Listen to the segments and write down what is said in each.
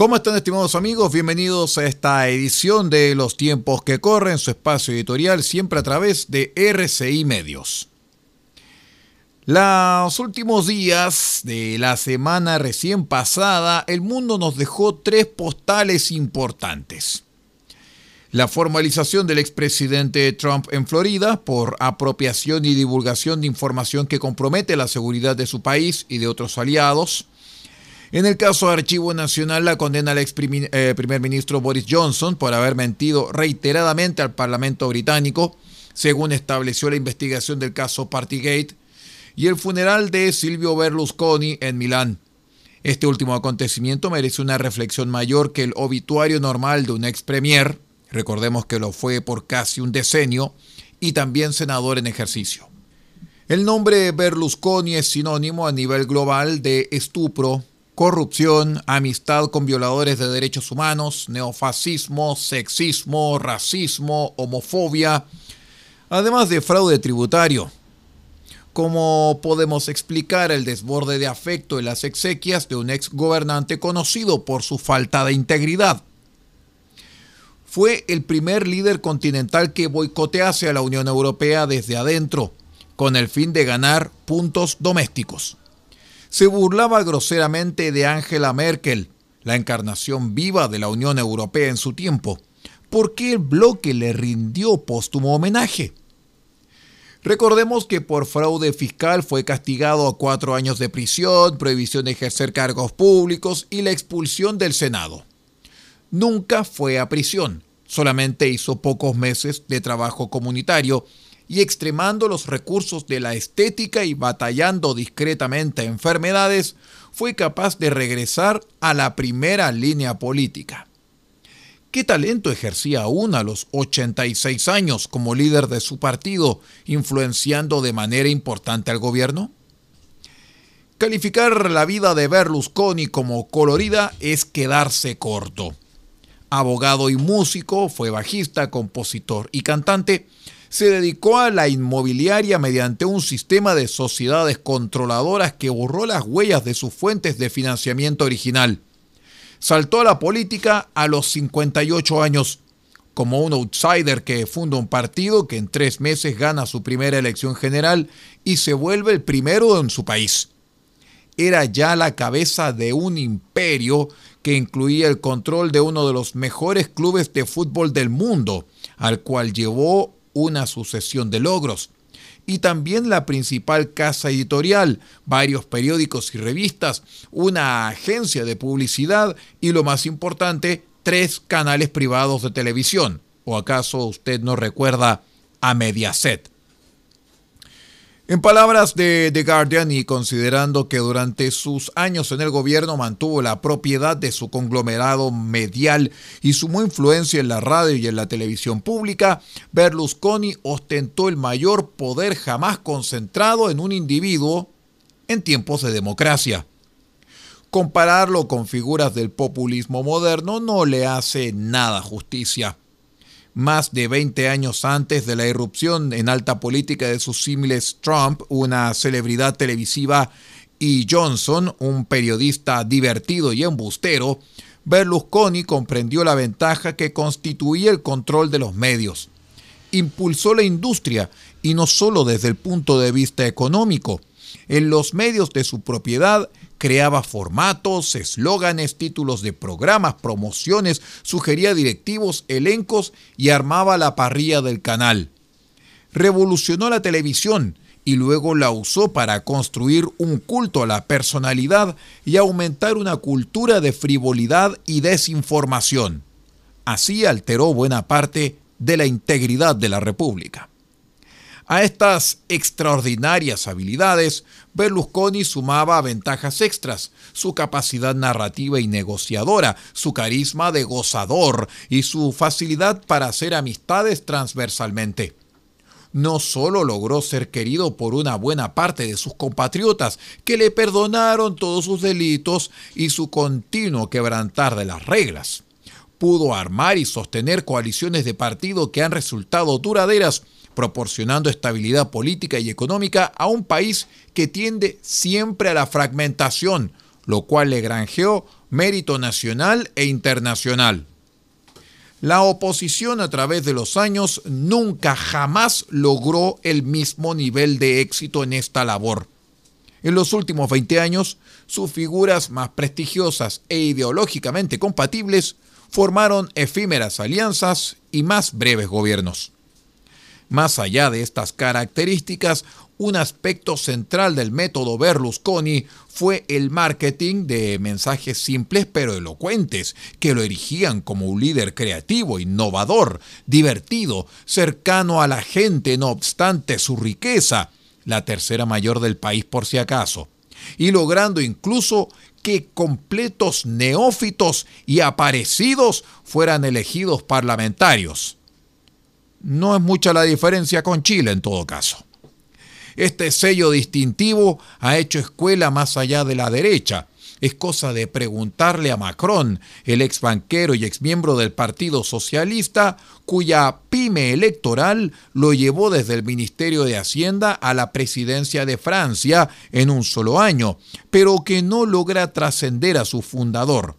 ¿Cómo están estimados amigos? Bienvenidos a esta edición de Los tiempos que corren, su espacio editorial siempre a través de RCI Medios. Los últimos días de la semana recién pasada, el mundo nos dejó tres postales importantes. La formalización del expresidente Trump en Florida por apropiación y divulgación de información que compromete la seguridad de su país y de otros aliados en el caso de Archivo Nacional, la condena al ex eh, primer ministro Boris Johnson por haber mentido reiteradamente al Parlamento británico, según estableció la investigación del caso Partygate, y el funeral de Silvio Berlusconi en Milán. Este último acontecimiento merece una reflexión mayor que el obituario normal de un ex premier, recordemos que lo fue por casi un decenio, y también senador en ejercicio. El nombre Berlusconi es sinónimo a nivel global de estupro, corrupción, amistad con violadores de derechos humanos, neofascismo, sexismo, racismo, homofobia, además de fraude tributario. ¿Cómo podemos explicar el desborde de afecto en las exequias de un ex gobernante conocido por su falta de integridad? Fue el primer líder continental que boicotease a la Unión Europea desde adentro, con el fin de ganar puntos domésticos se burlaba groseramente de Angela Merkel, la encarnación viva de la Unión Europea en su tiempo. ¿Por qué el bloque le rindió póstumo homenaje? Recordemos que por fraude fiscal fue castigado a cuatro años de prisión, prohibición de ejercer cargos públicos y la expulsión del Senado. Nunca fue a prisión, solamente hizo pocos meses de trabajo comunitario y extremando los recursos de la estética y batallando discretamente enfermedades, fue capaz de regresar a la primera línea política. ¿Qué talento ejercía aún a los 86 años como líder de su partido, influenciando de manera importante al gobierno? Calificar la vida de Berlusconi como colorida es quedarse corto. Abogado y músico, fue bajista, compositor y cantante, se dedicó a la inmobiliaria mediante un sistema de sociedades controladoras que borró las huellas de sus fuentes de financiamiento original. Saltó a la política a los 58 años, como un outsider que funda un partido que en tres meses gana su primera elección general y se vuelve el primero en su país. Era ya la cabeza de un imperio que incluía el control de uno de los mejores clubes de fútbol del mundo, al cual llevó una sucesión de logros. Y también la principal casa editorial, varios periódicos y revistas, una agencia de publicidad y lo más importante, tres canales privados de televisión. ¿O acaso usted no recuerda a Mediaset? En palabras de The Guardian y considerando que durante sus años en el gobierno mantuvo la propiedad de su conglomerado medial y sumó influencia en la radio y en la televisión pública, Berlusconi ostentó el mayor poder jamás concentrado en un individuo en tiempos de democracia. Compararlo con figuras del populismo moderno no le hace nada justicia más de 20 años antes de la irrupción en alta política de sus símiles Trump, una celebridad televisiva, y Johnson, un periodista divertido y embustero, Berlusconi comprendió la ventaja que constituía el control de los medios. Impulsó la industria, y no solo desde el punto de vista económico. En los medios de su propiedad creaba formatos, eslóganes, títulos de programas, promociones, sugería directivos, elencos y armaba la parrilla del canal. Revolucionó la televisión y luego la usó para construir un culto a la personalidad y aumentar una cultura de frivolidad y desinformación. Así alteró buena parte de la integridad de la República. A estas extraordinarias habilidades, Berlusconi sumaba ventajas extras, su capacidad narrativa y negociadora, su carisma de gozador y su facilidad para hacer amistades transversalmente. no solo logró ser querido por una buena parte de sus compatriotas, que le perdonaron todos sus delitos y su continuo quebrantar de las reglas. Pudo armar y sostener coaliciones de partido que han resultado duraderas, proporcionando estabilidad política y económica a un país que tiende siempre a la fragmentación, lo cual le granjeó mérito nacional e internacional. La oposición a través de los años nunca jamás logró el mismo nivel de éxito en esta labor. En los últimos 20 años, sus figuras más prestigiosas e ideológicamente compatibles formaron efímeras alianzas y más breves gobiernos. Más allá de estas características, un aspecto central del método Berlusconi fue el marketing de mensajes simples pero elocuentes, que lo erigían como un líder creativo, innovador, divertido, cercano a la gente no obstante su riqueza, la tercera mayor del país por si acaso, y logrando incluso que completos neófitos y aparecidos fueran elegidos parlamentarios. No es mucha la diferencia con Chile en todo caso. Este sello distintivo ha hecho escuela más allá de la derecha. Es cosa de preguntarle a Macron, el ex banquero y ex miembro del Partido Socialista, cuya pyme electoral lo llevó desde el Ministerio de Hacienda a la presidencia de Francia en un solo año, pero que no logra trascender a su fundador.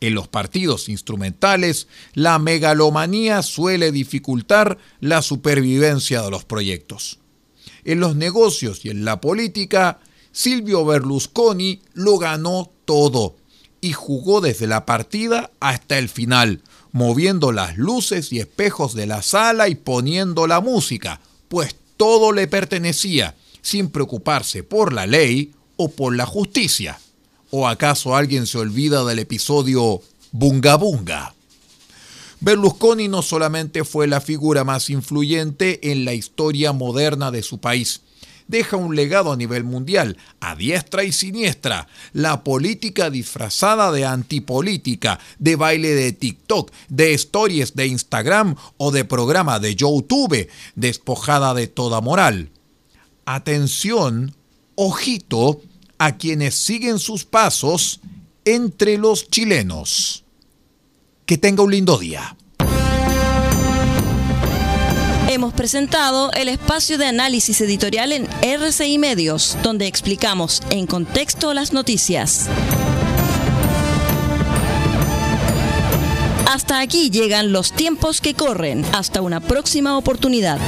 En los partidos instrumentales, la megalomanía suele dificultar la supervivencia de los proyectos. En los negocios y en la política, Silvio Berlusconi lo ganó todo y jugó desde la partida hasta el final, moviendo las luces y espejos de la sala y poniendo la música, pues todo le pertenecía, sin preocuparse por la ley o por la justicia. ¿O acaso alguien se olvida del episodio Bunga Bunga? Berlusconi no solamente fue la figura más influyente en la historia moderna de su país, deja un legado a nivel mundial, a diestra y siniestra, la política disfrazada de antipolítica, de baile de TikTok, de stories de Instagram o de programa de YouTube, despojada de toda moral. Atención, ojito a quienes siguen sus pasos entre los chilenos. Que tenga un lindo día. Hemos presentado el espacio de análisis editorial en RCI Medios, donde explicamos en contexto las noticias. Hasta aquí llegan los tiempos que corren. Hasta una próxima oportunidad.